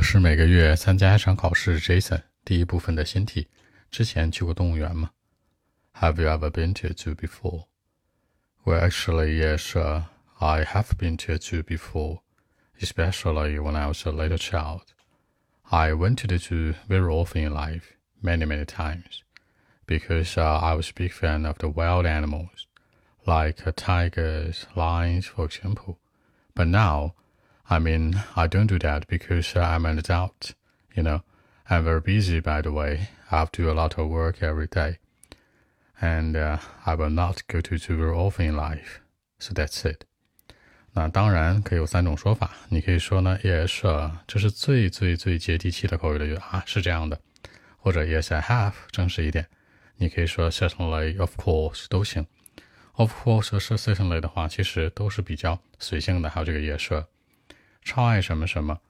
我是每个月参加一场考试，Jason。第一部分的新题，之前去过动物园吗？Have you ever been to a zoo before? Well, actually, yes, uh, I have been to a zoo before, especially when I was a little child. I went to the zoo very often in life, many, many times, because uh, I was a big fan of the wild animals, like uh, tigers, lions, for example. But now, I mean, I don't do that because uh, I'm an adult, you know. I'm very busy, by the way. I have to do a lot of work every day. And uh, I will not go to zoo very often in life. So that's it. 那当然可以有三种说法，你可以说呢，Yes，这是最最最接地气的口语的语啊，是这样的，或者 Yes I have，正式一点，你可以说 Certainly，Of course 都行。Of course 和 Certainly 的话，其实都是比较随性的，还有这个 Yes， 超爱什么什么，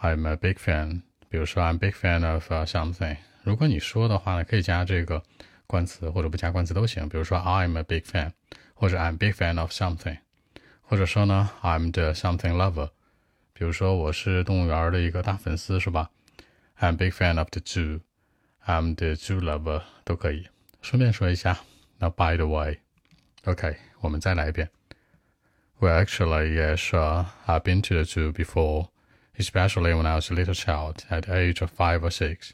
I'm a big fan。比如说，I'm big fan of something。如果你说的话呢，可以加这个冠词，或者不加冠词都行。比如说，I'm a big fan，或者 I'm big fan of something。或者说呢，I'm the something lover。比如说，我是动物园的一个大粉丝，是吧？I'm big fan of the zoo。I'm the zoo lover 都可以。顺便说一下，那 by the way，OK，我们再来一遍。 Well, actually, yeah, sure. I've been to the zoo before especially when I was a little child at the age of five or six.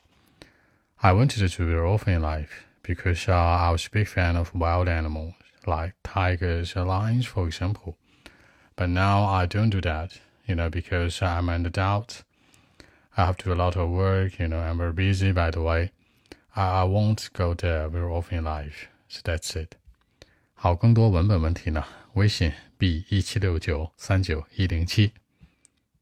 I went to the zoo very often in life because uh, I was a big fan of wild animals like tigers and lions, for example. But now I don't do that, you know, because I'm an adult. I have to do a lot of work, you know, I'm very busy, by the way. I, I won't go there very often in life. So that's it. 好，更多文本问题呢？微信 b 一七六九三九一零七。